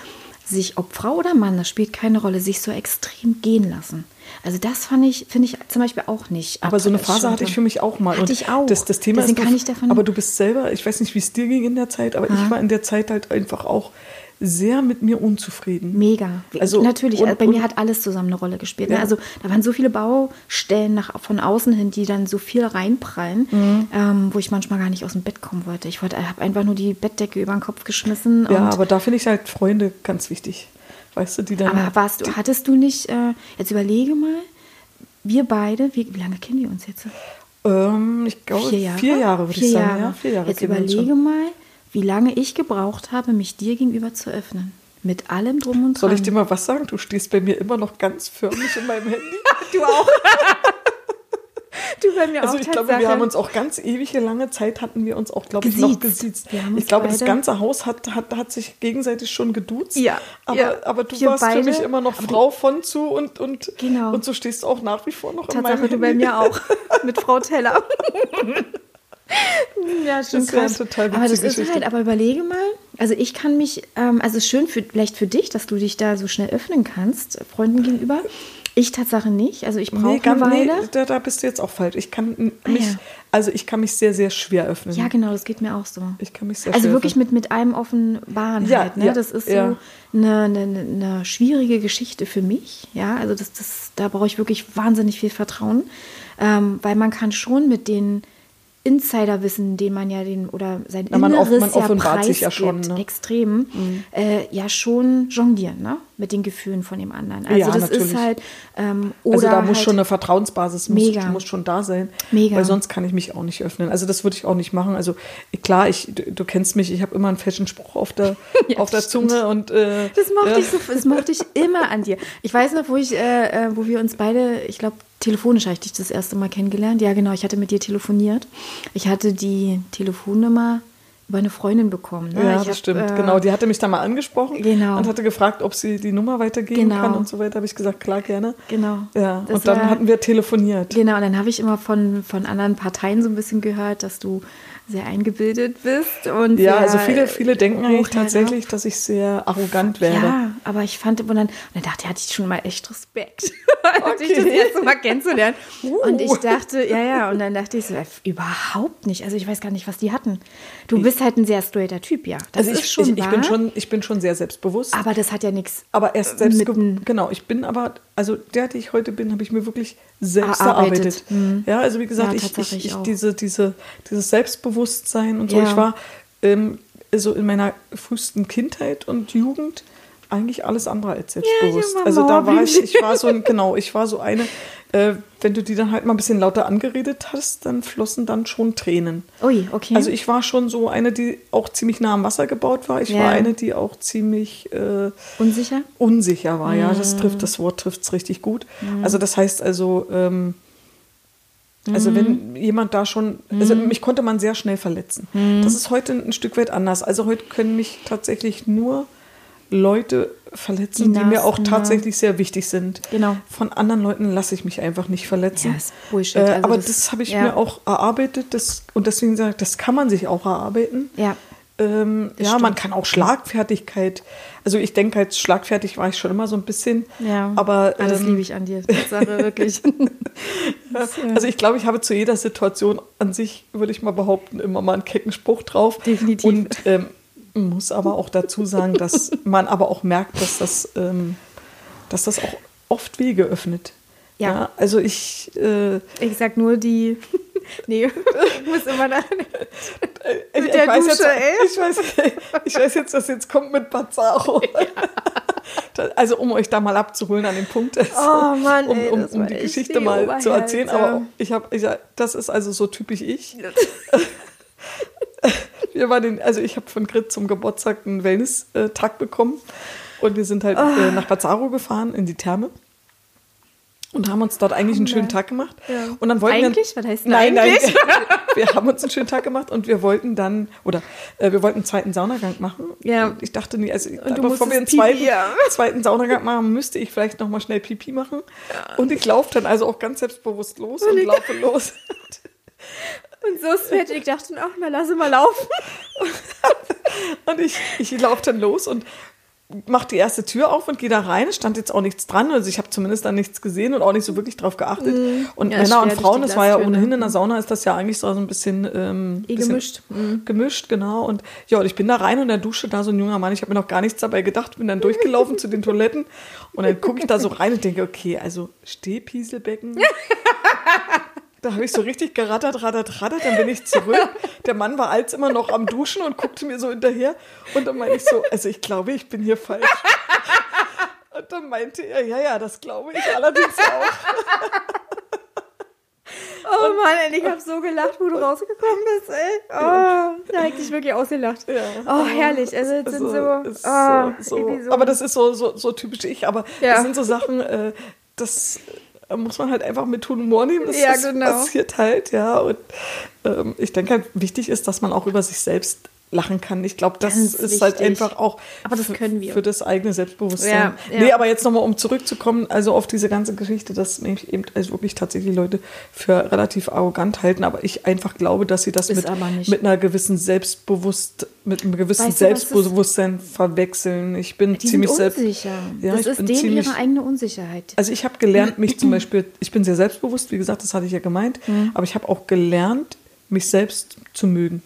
sich, ob Frau oder Mann, das spielt keine Rolle, sich so extrem gehen lassen. Also das fand ich, finde ich zum Beispiel auch nicht. Aber so eine. Phase hatte ich für mich auch mal. Hatte Und ich auch. Das, das Thema Deswegen ist kann ich davon- Aber du bist selber, ich weiß nicht, wie es dir ging in der Zeit, aber ich war in der Zeit halt einfach auch sehr mit mir unzufrieden. Mega. Also, Natürlich, und- bei und- mir hat alles zusammen eine Rolle gespielt. Ne? Ja. Also da waren so viele Baustellen nach, von außen hin, die dann so viel reinprallen, Mhm. ähm, wo ich manchmal gar nicht aus dem Bett kommen wollte. Ich wollte, habe einfach nur die Bettdecke über den Kopf geschmissen. Ja, aber da finde ich halt Freunde ganz wichtig. Weißt du, die dann. aber warst du, hattest du nicht, äh, jetzt überlege mal, wir beide, wie, wie lange kennen wir uns jetzt? ähm, ich glaube, vier Jahre, würde Vier ich sagen. Jahre. Ja, vier Jahre Jetzt überlege mal, wie lange ich gebraucht habe, mich dir gegenüber zu öffnen. Mit allem drum und dran. Soll ich dir mal was sagen? Du stehst bei mir immer noch ganz förmlich in meinem Handy. Du auch. du bei mir Also auch. ich glaube, wir haben uns auch ganz ewige lange Zeit hatten wir uns auch, glaube ich, noch Gesiezt. Ich glaube, das beide- ganze Haus hat, hat, hat sich gegenseitig schon geduzt. Ja, Aber, ja. aber du Wir warst für beide- mich immer noch Frau von zu und, und, Genau. und so stehst du auch nach wie vor noch in Tatsache, meinem du bei mir auch. Mit Frau Teller. ja, schon Das krass. total aber das witzige ist Geschichte. halt, aber überlege mal, also ich kann mich, ähm, also schön für, vielleicht für dich, dass du dich da so schnell öffnen kannst, Freunden gegenüber. Ich Tatsache nicht. Also ich brauche Nee, ganz, eine nee, Weile. da, da bist du jetzt auch falsch. Ich kann Ah, mich, ja. also ich kann mich sehr, sehr schwer öffnen. Ja, genau, das geht mir auch so. Ich kann mich sehr Also schwer wirklich öffnen. mit, mit einem offenbaren Ja, halt. Ne? ja, das ist so ja. eine, eine, eine schwierige Geschichte für mich. Ja, also das, das, da brauche ich wirklich wahnsinnig viel Vertrauen, ähm, weil man kann schon mit den Insiderwissen, den man ja den oder sein Na, man off- Inneres man ja offenbart sich ja schon, ne? extrem, äh, ja schon jonglieren, ne? Mit den Gefühlen von dem anderen. Also Ja, das natürlich. ist halt ähm, oder Also da muss halt, schon eine Vertrauensbasis muss, Mega. muss schon da sein. Mega. Weil sonst kann ich mich auch nicht öffnen. Also das würde ich auch nicht machen. Also klar, ich, du, du kennst mich, ich habe immer einen falschen Spruch auf der, Ja, auf der stimmt. Zunge und äh, Das mochte, ja. ich so, das mochte ich immer an dir. Ich weiß noch, wo, ich, äh, äh, wo wir uns beide, ich glaube, telefonisch habe ich dich das erste Mal kennengelernt. Ja, genau, ich hatte mit dir telefoniert. Ich hatte die Telefonnummer über eine Freundin bekommen. Ne? Ja, ich das hab, stimmt. äh, genau, die hatte mich da mal angesprochen Genau. und hatte gefragt, ob sie die Nummer weitergeben Genau. kann und so weiter. Habe ich gesagt, klar, gerne. Genau. Ja, Das und dann war- hatten wir telefoniert. Genau, und dann habe ich immer von, von anderen Parteien so ein bisschen gehört, dass du sehr eingebildet bist. Und Ja, also viele, viele denken eigentlich tatsächlich, dass ich sehr arrogant wäre. Ja, aber ich fand, und dann, und dann dachte ich, hatte ich schon mal echt Respekt, okay. dich das erste Mal kennenzulernen. Und ich Uh. dachte, ja, ja, und dann dachte ich so, überhaupt nicht. Also ich weiß gar nicht, was die hatten. Du bist halt ein sehr straighter Typ, ja. Das Also ist ich, schon ich, ich, bin schon, ich bin schon sehr selbstbewusst. aber das hat ja nichts. Aber erst selbst genau, ich bin aber, also der, der ich heute bin, habe ich mir wirklich selbst Erarbeitet. erarbeitet. Mhm. Ja, also wie gesagt, Ja, ich, ich, ich diese, diese, dieses Selbstbewusstsein und so, Ja. ich war ähm, so in meiner frühesten Kindheit und Jugend eigentlich alles andere als selbstbewusst. war also da war ich, ich war so ein, genau, ich war so eine, äh, wenn du die dann halt mal ein bisschen lauter angeredet hast, dann flossen dann schon Tränen. Ui, okay. Also ich war schon so eine, die auch ziemlich nah am Wasser gebaut war. Ich Ja. war eine, die auch ziemlich äh, Unsicher? unsicher war. Ja, Mhm. das trifft das Wort trifft es richtig gut. Also das heißt also, ähm, also Mhm. wenn jemand da schon, also mich konnte man sehr schnell verletzen. Mhm. Das ist heute ein Stück weit anders. Also heute können mich tatsächlich nur Leute verletzen, Die die, mir auch tatsächlich sehr wichtig sind. Genau. Von anderen Leuten lasse ich mich einfach nicht verletzen. Ja, ist Bullshit. Äh, Also aber das- das, habe ich ja. mir auch erarbeitet. Das, und deswegen sage ich, das kann man sich auch erarbeiten. Ja. Ähm, Das ja, man stimmt. kann auch Schlagfertigkeit. Also ich denke halt, schlagfertig war ich schon immer so ein bisschen. Ja. Aber das ähm, liebe ich an dir. Tatsache, wirklich. also ich glaube, ich habe zu jeder Situation an sich, würde ich mal behaupten, immer mal einen kecken Spruch drauf. Definitiv. Und ähm, muss aber auch dazu sagen, dass man aber auch merkt, dass das, ähm, dass das auch oft Wege öffnet. Ja. also ich, äh, Ich sag nur die. nee, ich muss immer nach. ich, Mit der ich, weiß Dusche, jetzt, ich, weiß, ich weiß jetzt, was jetzt kommt mit Bazaro. Da- Also um euch da mal abzuholen an dem Punkt, ist, Oh Mann, um, ey, um, um war die Geschichte die mal zu erzählen. Aber ich habe, ich, das ist also so typisch ich. Wir waren in, also ich habe von Grit zum Geburtstag einen Wellness-Tag bekommen und wir sind halt Ah. äh, nach Bazaro gefahren in die Therme und haben uns dort eigentlich einen schönen Tag gemacht. Ja. Und dann wollten Eigentlich? wir, Was heißt denn nein, eigentlich? Nein, wir haben uns einen schönen Tag gemacht und wir wollten dann oder äh, wir wollten einen zweiten Saunagang machen. Ja. Und ich dachte nie, also du bevor wir einen zweiten, Pipi, ja. zweiten Saunagang machen, müsste ich vielleicht noch mal schnell Pipi machen. Und ich laufe dann also auch ganz selbstbewusst los und, laufe los. Und so fett, ich dachte, ach, na lass mal laufen. Und ich, ich laufe dann los und mache die erste Tür auf und gehe da rein. Es stand jetzt auch nichts dran. Also ich habe zumindest da nichts gesehen und auch nicht so wirklich drauf geachtet. Und Mhm. Ja, Männer und Frauen, das war ja ohnehin ne? in der Sauna, ist das ja eigentlich so ein bisschen, ähm, Eh bisschen gemischt. Mhm. Gemischt, genau. Und ja, und ich bin da rein und in der Dusche da so ein junger Mann. Ich habe mir noch gar nichts dabei gedacht, bin dann durchgelaufen zu den Toiletten und dann gucke ich da so rein und denke, okay, also Stehpieselbecken. Da habe ich so richtig gerattert, rattert, rattert, dann bin ich zurück. Der Mann war als immer noch am Duschen und guckte mir so hinterher. Und dann meinte ich so, also ich glaube, ich bin hier falsch. Und dann meinte er, ja, ja, das glaube ich allerdings auch. Oh Mann, ey, ich habe so gelacht, wo du rausgekommen bist, ey. Oh, da hab ich dich wirklich ausgelacht. Ja. Oh, herrlich. Also, das sind so, ist oh, so, so. irgendwie so. Aber das ist so, so, so typisch ich. Aber Ja. das sind so Sachen, äh, das muss man halt einfach mit Humor nehmen. Das, Ja, genau. passiert halt, ja. Und ähm, ich denke halt, wichtig ist, dass man auch über sich selbst lachen kann. Ich glaube, das Ganz ist halt wichtig. einfach auch Aber das für, können wir. für das eigene Selbstbewusstsein. Ja, ja. Nee, aber jetzt nochmal, um zurückzukommen, also auf diese ganze Geschichte, dass nämlich eben also wirklich tatsächlich Leute für relativ arrogant halten, aber ich einfach glaube, dass sie das Ist mit, mit einer gewissen Selbstbewusst, mit einem gewissen Weißt du, Selbstbewusstsein verwechseln. Ich bin die ziemlich selbst. Ja, das ich ist denen ziemlich- ihre eigene Unsicherheit. Also ich habe gelernt, mich zum Beispiel, ich bin sehr selbstbewusst, wie gesagt, das hatte ich ja gemeint, Mhm. aber ich habe auch gelernt, mich selbst zu mögen.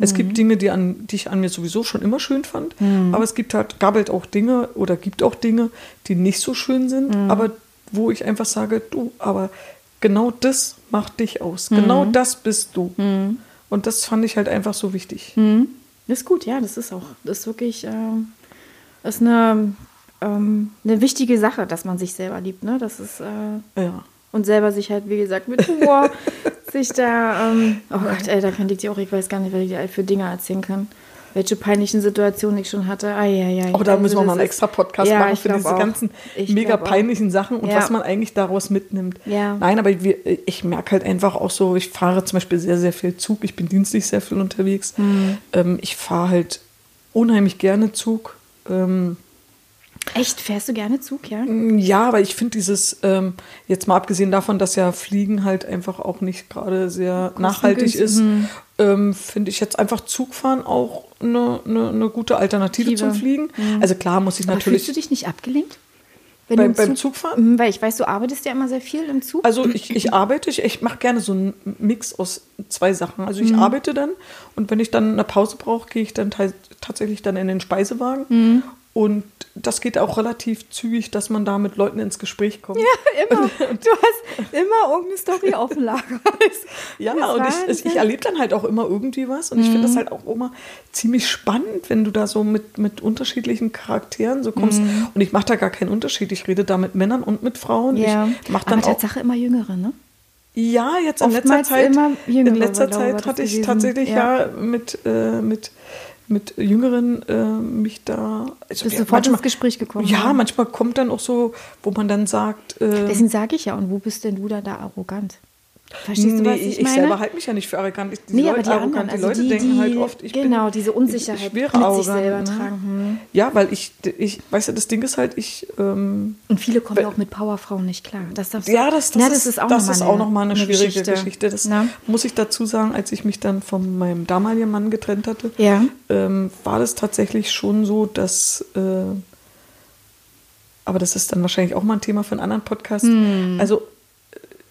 Es Mhm. gibt Dinge, die, an, die ich an mir sowieso schon immer schön fand, Mhm. aber es gibt halt, gab halt auch Dinge oder gibt auch Dinge, die nicht so schön sind, Mhm. aber wo ich einfach sage, du, aber genau das macht dich aus. Genau das bist du. Und das fand ich halt einfach so wichtig. Das ist gut, ja, das ist auch, das ist wirklich, das ist eine, ähm, eine wichtige Sache, dass man sich selber liebt, ne? Das ist, äh, Ja. Und selber sich halt, wie gesagt, mit Humor sich da, ähm, oh Gott, ey, da könnte ich dir auch, ich weiß gar nicht, was ich dir für Dinge erzählen kann. Welche peinlichen Situationen ich schon hatte. Ai, ai, ai. Auch da Also müssen wir mal einen extra Podcast Ja, machen ich für diese auch. ganzen Ich mega glaub auch. peinlichen Sachen und Ja. was man eigentlich daraus mitnimmt. Ja. Nein, aber wir, ich merke halt einfach auch so, ich fahre zum Beispiel sehr, sehr viel Zug. Ich bin dienstlich sehr viel unterwegs. Hm. Ähm, ich fahre halt unheimlich gerne Zug. Ähm, Echt, fährst du gerne Zug, ja? ja, aber ich finde dieses, ähm, jetzt mal abgesehen davon, dass ja Fliegen halt einfach auch nicht gerade sehr nachhaltig ist, Kostengünstig, ähm, finde ich jetzt einfach Zugfahren auch eine, eine, eine gute Alternative Liebe. zum Fliegen. Also klar muss ich Aber natürlich. fühlst du dich nicht abgelenkt? Wenn Beim- du im beim Zugfahren? Mhm, Weil ich weiß, du arbeitest ja immer sehr viel im Zug. Also ich, ich arbeite, ich, ich mache gerne so einen Mix aus zwei Sachen. Also ich arbeite dann und wenn ich dann eine Pause brauche, gehe ich dann tatsächlich dann in den Speisewagen Und das geht auch relativ zügig, dass man da mit Leuten ins Gespräch kommt. Ja, immer. Du hast immer irgendeine Story auf dem Lager. ja, und ich, ich erlebe dann halt auch immer irgendwie was. Und ich finde das halt auch immer ziemlich spannend, wenn du da so mit, mit unterschiedlichen Charakteren so kommst. Mhm. Und ich mache da gar keinen Unterschied. Ich rede da mit Männern und mit Frauen. Ja. Ich mach dann Aber Tatsache immer Jüngere, ne? Ja, jetzt in letzter Zeit, jüngere, in letzter Zeit hatte ich gewesen. tatsächlich ja, ja mit, äh, mit mit Jüngeren äh, mich da. Also Bist sofort manchmal, ins Gespräch gekommen? Ja, manchmal kommt dann auch so, wo man dann sagt. Äh, Deswegen sage ich ja, und wo bist denn du da, da arrogant? Verstehst du, was ich, ich meine? Ich selber halte mich ja nicht für arrogant. Ich, nee, Leute aber die arrogant. anderen, also die Leute die, denken halt oft, ich Genau, bin, diese Unsicherheit ich, ich mit arrogant, sich selber ne? tragen. Ja, weil ich, ich, weißt du, das Ding ist halt, ich... Ähm, Und viele kommen ja auch mit Powerfrauen nicht klar. Das ja, das, das, na, das, ist, auch das ist auch nochmal eine, eine schwierige Geschichte. Geschichte. Das na? muss ich dazu sagen, als ich mich dann von meinem damaligen Mann getrennt hatte, ja. ähm, war das tatsächlich schon so, dass... Äh, aber das ist dann wahrscheinlich auch mal ein Thema für einen anderen Podcast. Hm. Also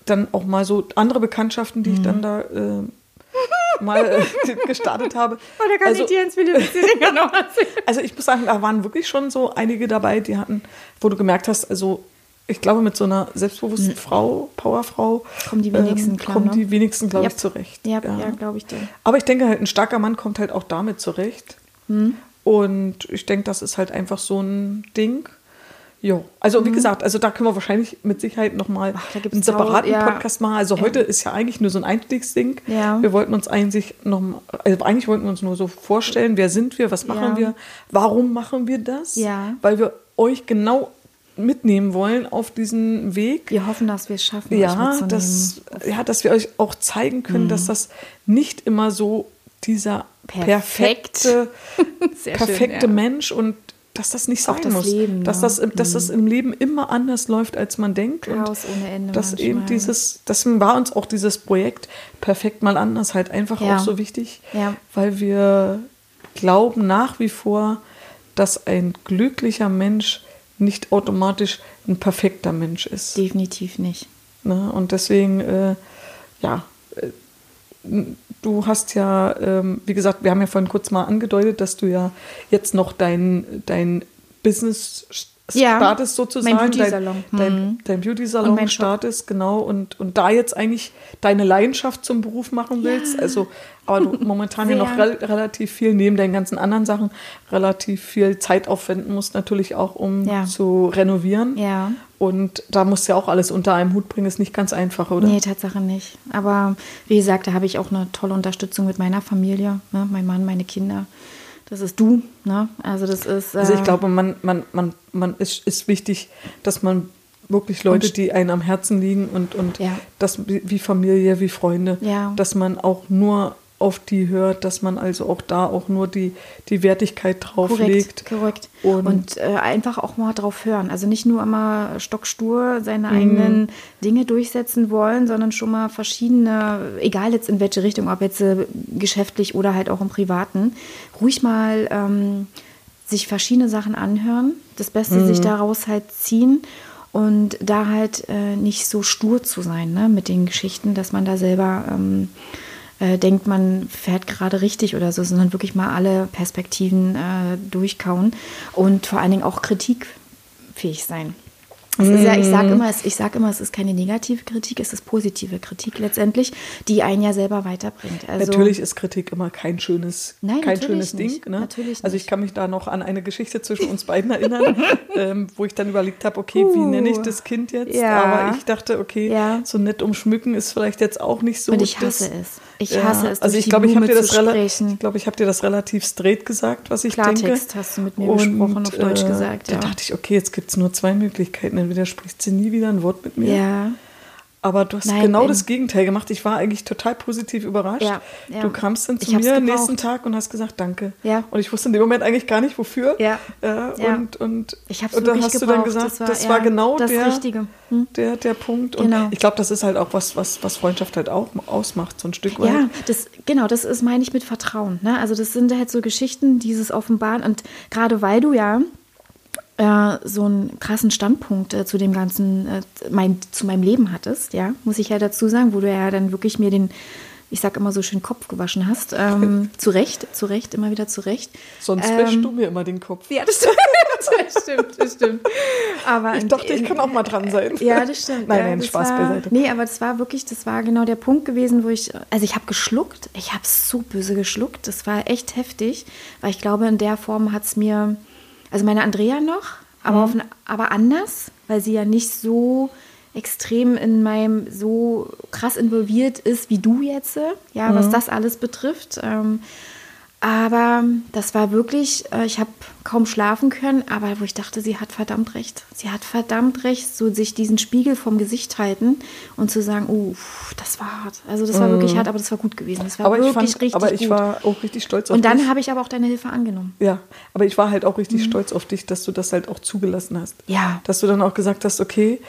dann auch mal so andere Bekanntschaften, die mhm. ich dann da äh, mal äh, gestartet habe. Oh, da kann also, ich dir ins Dinger noch erzählen. Also ich muss sagen, da waren wirklich schon so einige dabei, die hatten, wo du gemerkt hast, also ich glaube, mit so einer selbstbewussten mhm. Frau, Powerfrau, kommen die wenigsten, ähm, klar, kommen ne? die wenigsten, glaube yep. ich, zurecht. Yep, ja, ja glaube ich dir. Aber ich denke halt, ein starker Mann kommt halt auch damit zurecht. Mhm. Und ich denke, das ist halt einfach so ein Ding. Jo, also wie mhm. gesagt, also da können wir wahrscheinlich mit Sicherheit nochmal einen separaten ja. Podcast machen. Also heute ja. ist ja eigentlich nur so ein Einstiegsding. Ja. Wir wollten uns eigentlich noch, also eigentlich wollten wir uns nur so vorstellen, wer sind wir, was machen wir, warum machen wir das? Ja. Weil wir euch genau mitnehmen wollen auf diesen Weg. Wir hoffen, dass wir es schaffen. Ja, dass, ja, dass wir euch auch zeigen können, mhm. dass das nicht immer so dieser Perfekt. perfekte, perfekte schön, ja. Mensch und dass das nicht sein das muss. Leben, dass, das, dass mhm. das im Leben immer anders läuft, als man denkt. Chaos und ohne Ende. Dass manchmal. eben dieses, deswegen war uns auch dieses Projekt perfekt mal anders halt einfach ja. auch so wichtig, ja. weil wir glauben nach wie vor, dass ein glücklicher Mensch nicht automatisch ein perfekter Mensch ist. Definitiv nicht. Ne? Und deswegen, äh, ja, äh, du hast ja, ähm, wie gesagt, wir haben ja vorhin kurz mal angedeutet, dass du ja jetzt noch dein, dein Business ja, startest sozusagen. Mein Beauty-Salon. Dein, dein, hm. dein Beauty-Salon startest, genau. Und, und da jetzt eigentlich deine Leidenschaft zum Beruf machen willst. Ja. Also, aber du momentan ja noch re relativ viel, neben deinen ganzen anderen Sachen, relativ viel Zeit aufwenden musst, natürlich auch, um ja. zu renovieren. Ja. Und da musst du ja auch alles unter einem Hut bringen, ist nicht ganz einfach, oder? Nee, Tatsache nicht. Aber wie gesagt, da habe ich auch eine tolle Unterstützung mit meiner Familie, ne? mein Mann, meine Kinder das ist du. Ne? Also das ist. Äh also ich äh, glaube, man, man, man, man ist, ist wichtig, dass man wirklich Leute, die einem am Herzen liegen und, und ja. das wie Familie, wie Freunde, ja. dass man auch nur auf die hört, dass man also auch da auch nur die, die Wertigkeit drauf korrekt, legt. Korrekt. Und, und äh, einfach auch mal drauf hören. Also nicht nur immer stockstur seine mhm. eigenen Dinge durchsetzen wollen, sondern schon mal verschiedene, egal jetzt in welche Richtung, ob jetzt äh, geschäftlich oder halt auch im Privaten, ruhig mal ähm, sich verschiedene Sachen anhören, das Beste mhm. sich daraus halt ziehen und da halt äh, nicht so stur zu sein ne, mit den Geschichten, dass man da selber ähm, äh, denkt, man fährt gerade richtig oder so, sondern wirklich mal alle Perspektiven äh, durchkauen und vor allen Dingen auch kritikfähig sein. Ja, ich sage mhm. immer, ich sag immer, es ist keine negative Kritik, es ist positive Kritik letztendlich, die einen ja selber weiterbringt. Also, natürlich ist Kritik immer kein schönes, nein, kein schönes nicht, Ding. Ne? Also ich kann mich da noch an eine Geschichte zwischen uns beiden erinnern, ähm, wo ich dann überlegt habe, okay, uh, wie nenne ich das Kind jetzt? Ja. Aber ich dachte, okay, ja. so nett umschmücken ist vielleicht jetzt auch nicht so. Und ich hasse das, es. Ich hasse ja, es. Also ich glaube, ich habe dir, glaub, ich hab dir das relativ straight gesagt, was ich Klartext denke. Klartext hast du mit mir und, gesprochen, auf Deutsch äh, gesagt. Ja. Da dachte ich, okay, jetzt gibt es nur zwei Möglichkeiten. Entweder spricht sie nie wieder ein Wort mit mir. Ja. Aber du hast Nein, genau das Gegenteil gemacht. Ich war eigentlich total positiv überrascht. Ja, ja. Du kamst dann zu mir am nächsten Tag und hast gesagt, danke. Ja. Und ich wusste in dem Moment eigentlich gar nicht, wofür. Ja. Äh, und, und, ich und dann hast gebraucht. du dann gesagt, das war, das war genau das der, Richtige. Hm? Der, der Punkt. Und genau. ich glaube, das ist halt auch was, was, was Freundschaft halt auch ausmacht, so ein Stück weit. Ja, das, genau, das ist, meine ich, mit Vertrauen. Ne? Also das sind halt so Geschichten, dieses Offenbaren. Und gerade weil du ja äh, so einen krassen Standpunkt äh, zu dem ganzen, äh, mein, zu meinem Leben hattest, ja, muss ich ja dazu sagen, wo du ja dann wirklich mir den, ich sag immer so schön Kopf gewaschen hast. Ähm, zu Recht, zu Recht, immer wieder zu Recht. Sonst ähm, wäschst du mir immer den Kopf. Ja, das, das stimmt, das stimmt. Aber Ich dachte, ich kann auch mal dran sein. Ja, das stimmt. Nein, ja, nein, Spaß war, beiseite. Nee, aber das war wirklich, das war genau der Punkt gewesen, wo ich, also ich habe geschluckt, ich habe so böse geschluckt, das war echt heftig, weil ich glaube, in der Form hat es mir, also meine Andrea noch, aber, Mhm. auf, aber anders, weil sie ja nicht so extrem in meinem so krass involviert ist wie du jetzt, ja, Mhm. was das alles betrifft. Ähm, aber das war wirklich, äh, ich habe kaum schlafen können, aber wo ich dachte, sie hat verdammt recht. Sie hat verdammt recht, so sich diesen Spiegel vom Gesicht halten und zu sagen, oh, das war hart. Also das war wirklich hart, aber das war gut gewesen. Das war Mhm. Aber ich, wirklich fand, richtig aber ich gut. war auch richtig stolz auf und dann dich. habe ich aber auch deine Hilfe angenommen. Ja, aber ich war halt auch Mhm. richtig stolz auf dich, dass du das halt auch zugelassen hast. Ja. Dass du dann auch gesagt hast, okay,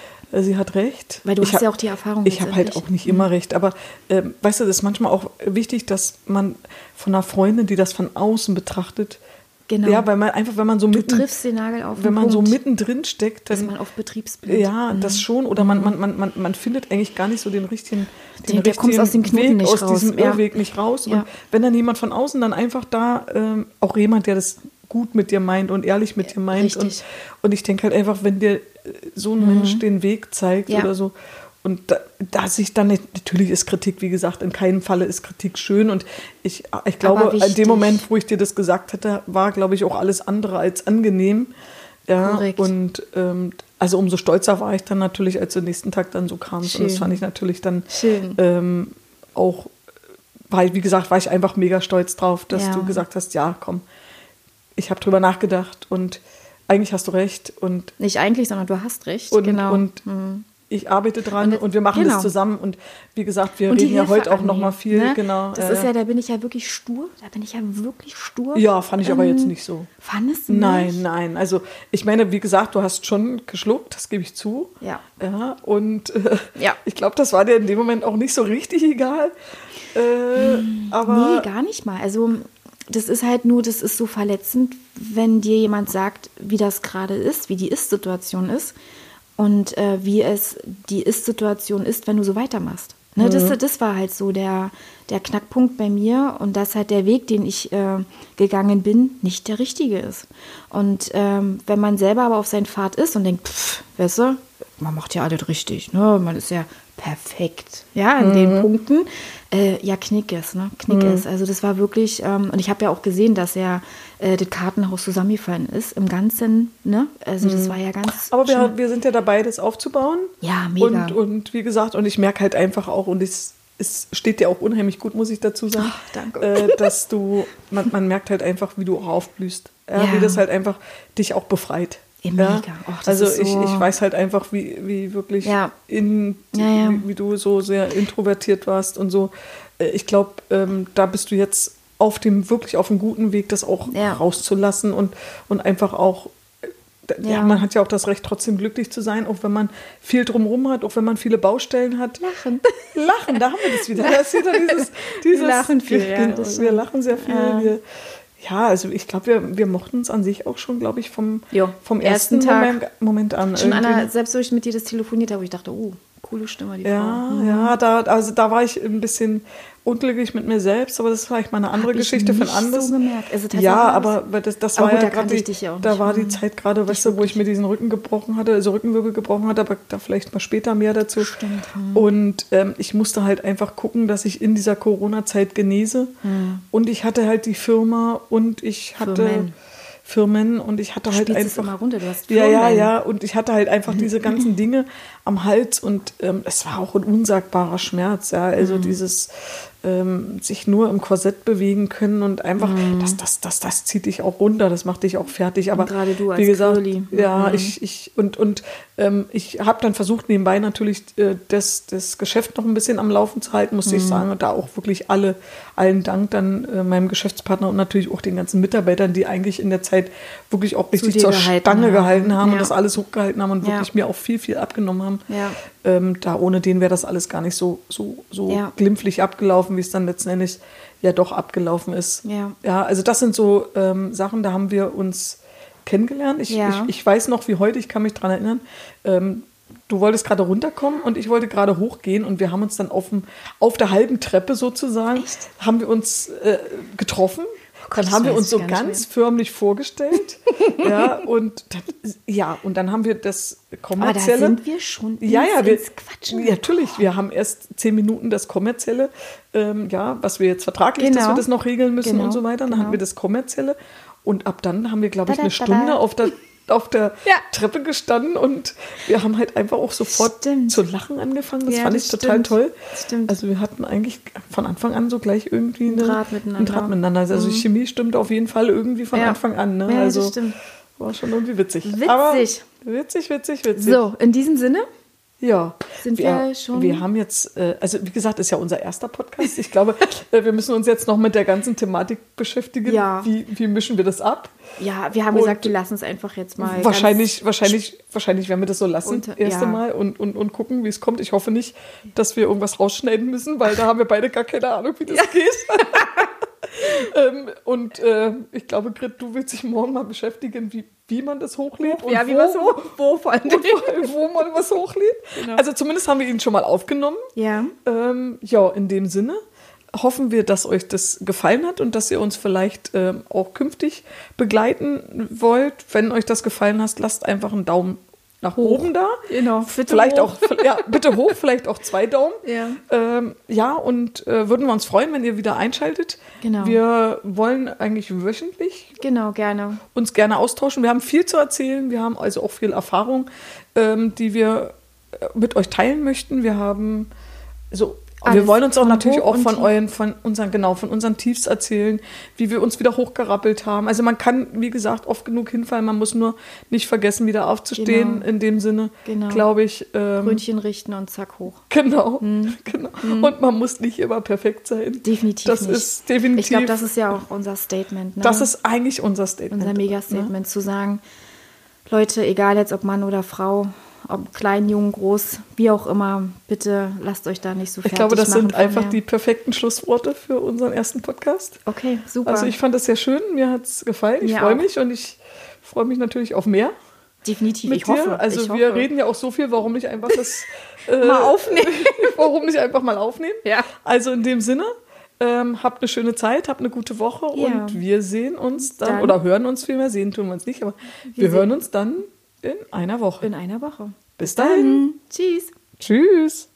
sie hat recht. Weil du ich hast hab- ja auch die Erfahrung Ich habe halt auch nicht immer recht, aber ähm, weißt du, das ist manchmal auch wichtig, dass man von einer Freundin, die das von außen betrachtet, Genau. ja, weil man einfach, wenn man so mitten, triffst den Nagel auf den wenn man so mittendrin steckt, Ist dann man auf Betriebsblind. ja, das schon. Oder man, man, man, man, man findet eigentlich gar nicht so den richtigen, den Der- der kommt richtigen aus dem Knoten Weg, aus raus. diesem Ja. Irrweg nicht raus. Ja. Und wenn dann jemand von außen dann einfach da, ähm, auch jemand, der das gut mit dir meint und ehrlich mit dir meint. Und, richtig. und ich denke halt einfach, wenn dir äh, so ein Mensch den Weg zeigt Mhm. Ja. oder so. Und da, da sich dann, nicht- natürlich ist Kritik, wie gesagt, in keinem Falle ist Kritik schön. Und ich, ich glaube, in dem Moment, wo ich dir das gesagt hätte, war, glaube ich, auch alles andere als angenehm. Ja, Korrekt. und ähm, also umso stolzer war ich dann natürlich, als du den nächsten Tag dann so kamst. Und das fand ich natürlich dann ähm, auch, weil, wie gesagt, war ich einfach mega stolz drauf, dass Ja. du gesagt hast, ja, komm, ich habe drüber nachgedacht und eigentlich hast du recht und, Nicht eigentlich, sondern du hast recht. und, genau. und ich arbeite dran Und und, wir machen genau. das zusammen und wie gesagt, wir reden ja heute auch noch mal viel, ne? genau. Das äh, ist ja, da bin ich ja wirklich stur. Da bin ich ja wirklich stur. ja, fand ich aber Ähm, jetzt nicht so. Fandest du nicht? Nein, nein. Also ich meine, wie gesagt, du hast schon geschluckt, das gebe ich zu. Ja. Ja, und äh, Ja. ich glaube, das war dir in dem Moment auch nicht so richtig egal. Äh, aber Nee, gar nicht mal. Also das ist halt nur, das ist so verletzend, wenn dir jemand sagt, wie das gerade ist, wie die Ist-Situation ist und äh, wie es die Ist-Situation ist, wenn du so weitermachst. Ne, das, das war halt so der, der Knackpunkt bei mir und dass halt der Weg, den ich äh, gegangen bin, nicht der richtige ist. Und ähm, wenn man selber aber auf seinen Pfad ist und denkt, pff, weißt du, man macht ja alles richtig, ne? man ist ja perfekt, ja, in den Punkten, äh, ja, knick es, ne? knick es. Also das war wirklich, ähm, und ich habe ja auch gesehen, dass ja äh, das Kartenhaus zusammengefallen ist, im Ganzen, ne? also das war ja ganz aber wir, schön. wir sind ja dabei, das aufzubauen. Ja, mega. Und, und wie gesagt, und ich merke halt einfach auch, und es, es steht dir auch unheimlich gut, muss ich dazu sagen, Ach, danke. Äh, dass du, man, man merkt halt einfach, wie du auch aufblühst. Ja, Ja. Wie das halt einfach dich auch befreit. Ja, mega. Och, das also ist ich, so- ich weiß halt einfach, wie, wie wirklich Ja. in, Ja, ja. Wie, wie du so sehr introvertiert warst und so. Äh, Ich glaube, ähm, da bist du jetzt auf dem, wirklich auf einem guten Weg, das auch Ja. rauszulassen und, und einfach auch ja. Ja. man hat ja auch das Recht, trotzdem glücklich zu sein, auch wenn man viel drumherum hat, auch wenn man viele Baustellen hat. Lachen. Lachen, da haben wir das wieder. Da ist wieder dieses, dieses lachen viel, ja, Genau, das wir lachen sehr viel. Ja. Wir, ja, also ich glaube, wir, wir mochten es an sich auch schon, glaube ich, vom, Jo, vom ersten ersten. Moment, Moment an. Schon einer, selbst wo ich mit dir das telefoniert habe, wo ich dachte, oh, coole Stimme, die Ja, Frau. ja, da, also da war ich ein bisschen unglücklich mit mir selbst, aber das ist vielleicht mal eine andere Hab ich Geschichte ein nicht anderes. so gemerkt. Also ja, aber das, das Aber war gut, ja gerade ich die, ja da war die Hm. Zeit gerade, weißt du, wo ich mir diesen Rücken gebrochen hatte, also Rückenwirbel gebrochen hatte, aber da vielleicht mal später mehr dazu. Stimmt, hm. Und ähm, ich musste halt einfach gucken, dass ich in dieser Corona-Zeit genese. Hm. Und ich hatte halt die Firma und ich hatte Firmen. Firmen und ich hatte halt spielst es einfach immer runter, du hast ja, ja, Firmen. ja. Und ich hatte halt einfach diese ganzen Dinge am Hals und ähm, es war auch ein unsagbarer Schmerz, ja. Mhm. Also dieses ähm, sich nur im Korsett bewegen können und einfach, Mhm. das, das, das, das zieht dich auch runter, das macht dich auch fertig. Aber gerade du als wie gesagt, Curly. ja, Mhm. ich, ich und, und ähm, ich habe dann versucht, nebenbei natürlich äh, das, das Geschäft noch ein bisschen am Laufen zu halten, muss Mhm. ich sagen. Und da auch wirklich alle, allen Dank dann äh, meinem Geschäftspartner und natürlich auch den ganzen Mitarbeitern, die eigentlich in der Zeit wirklich auch richtig zur gehalten Stange haben. gehalten haben Ja. und das alles hochgehalten haben und Ja. wirklich mir auch viel, viel abgenommen haben. Ja. Ähm, da ohne den wäre das alles gar nicht so, so, so Ja. glimpflich abgelaufen, wie es dann letzten Endes ja doch abgelaufen ist. Ja. ja also das sind so ähm, Sachen, da haben wir uns kennengelernt. Ich, ich, ich weiß noch wie heute, ich kann mich daran erinnern, ähm, du wolltest gerade runterkommen und ich wollte gerade hochgehen und wir haben uns dann auf, dem, auf der halben Treppe sozusagen, haben wir uns äh, getroffen. Gott, dann das haben wir uns so ganz förmlich vorgestellt ja, und dann, ja, und dann haben wir das Aber da kommerzielle. sind wir schon ja, ins, ja, wir, ins Quatschen. ja, natürlich. Wir haben erst zehn Minuten das kommerzielle, ähm, ja, was wir jetzt vertraglich, dass Genau. wir das noch regeln müssen Genau, und so weiter. Dann genau. hatten wir das kommerzielle und ab dann haben wir, glaube ich, eine. Stunde auf der auf der Ja. Treppe gestanden und wir haben halt einfach auch sofort Stimmt. zu lachen angefangen. Das Ja, fand das ich total stimmt. toll. Das stimmt. Also wir hatten eigentlich von Anfang an so gleich irgendwie eine, Draht miteinander. einen Draht miteinander. Also die Chemie stimmt auf jeden Fall irgendwie von Ja. Anfang an. Ne? Ja, das also stimmt. war schon irgendwie witzig. Witzig. Aber witzig, witzig, witzig. So, in diesem Sinne, Ja. Sind wir schon- Wir haben jetzt, äh, also wie gesagt, ist ja unser erster Podcast. Ich glaube, äh, wir müssen uns jetzt noch mit der ganzen Thematik beschäftigen. Ja. Wie, wie mischen wir das ab? ja, wir haben Und- gesagt, wir lassen es einfach jetzt mal. wahrscheinlich, wahrscheinlich, wahrscheinlich werden wir das so lassen, Unter- erste ja. Mal und, und, und gucken, wie es kommt. Ich hoffe nicht, dass wir irgendwas rausschneiden müssen, weil da haben wir beide gar keine Ahnung, wie das geht. ähm, und äh, ich glaube, Grit, du willst dich morgen mal beschäftigen, wie, wie man das hochlädt. Ganz, ja, und wie wo, was wo, vor allem. und wo, wo man was hochlädt. Genau. Also zumindest haben wir ihn schon mal aufgenommen. Ja. Ähm, ja, in dem Sinne hoffen wir, dass euch das gefallen hat und dass ihr uns vielleicht ähm, auch künftig begleiten wollt. Wenn euch das gefallen hat, lasst einfach einen Daumen nach oben da. Genau, bitte vielleicht hoch. auch, ja, bitte hoch, vielleicht auch zwei Daumen. Ja. Ähm, ja, und äh, würden wir uns freuen, wenn ihr wieder einschaltet. Genau. Wir wollen eigentlich wöchentlich Genau, gerne. uns gerne austauschen. Wir haben viel zu erzählen. Wir haben also auch viel Erfahrung, ähm, die wir äh, mit euch teilen möchten. Wir haben so. Wir Alles wollen uns auch natürlich auch von euren, von unseren, genau, von unseren Tiefs erzählen, wie wir uns wieder hochgerappelt haben. Also man kann, wie gesagt, oft genug hinfallen. Man muss nur nicht vergessen, wieder aufzustehen. Genau. In dem Sinne, Genau. glaube ich. Ähm, Brötchen richten und zack hoch. Genau, genau. Und man muss nicht immer perfekt sein. Definitiv Das nicht. ist definitiv. Ich glaube, das ist ja auch unser Statement. Ne? das ist eigentlich unser Statement. unser Mega-Statement, zu sagen, Leute, egal jetzt ob Mann oder Frau, ob klein, jung, groß, wie auch immer, bitte lasst euch da nicht so Ich fertig glaube, das sind einfach die perfekten Schlussworte für unseren ersten Podcast. Okay, super. Also ich fand das sehr schön, mir hat es gefallen. Ich freue mich und ich freue mich natürlich auf mehr Definitiv, ich hoffe. dir. Also ich wir hoffe. reden ja auch so viel, warum nicht einfach das äh, Mal aufnehmen. warum nicht einfach mal aufnehmen? Ja. Also in dem Sinne, ähm, habt eine schöne Zeit, habt eine gute Woche Ja. und wir sehen uns dann, Dann- oder hören uns vielmehr, sehen tun wir uns nicht, aber wir, sehen- hören uns dann in einer Woche. In einer Woche. Bis dahin. Tschüss. Tschüss.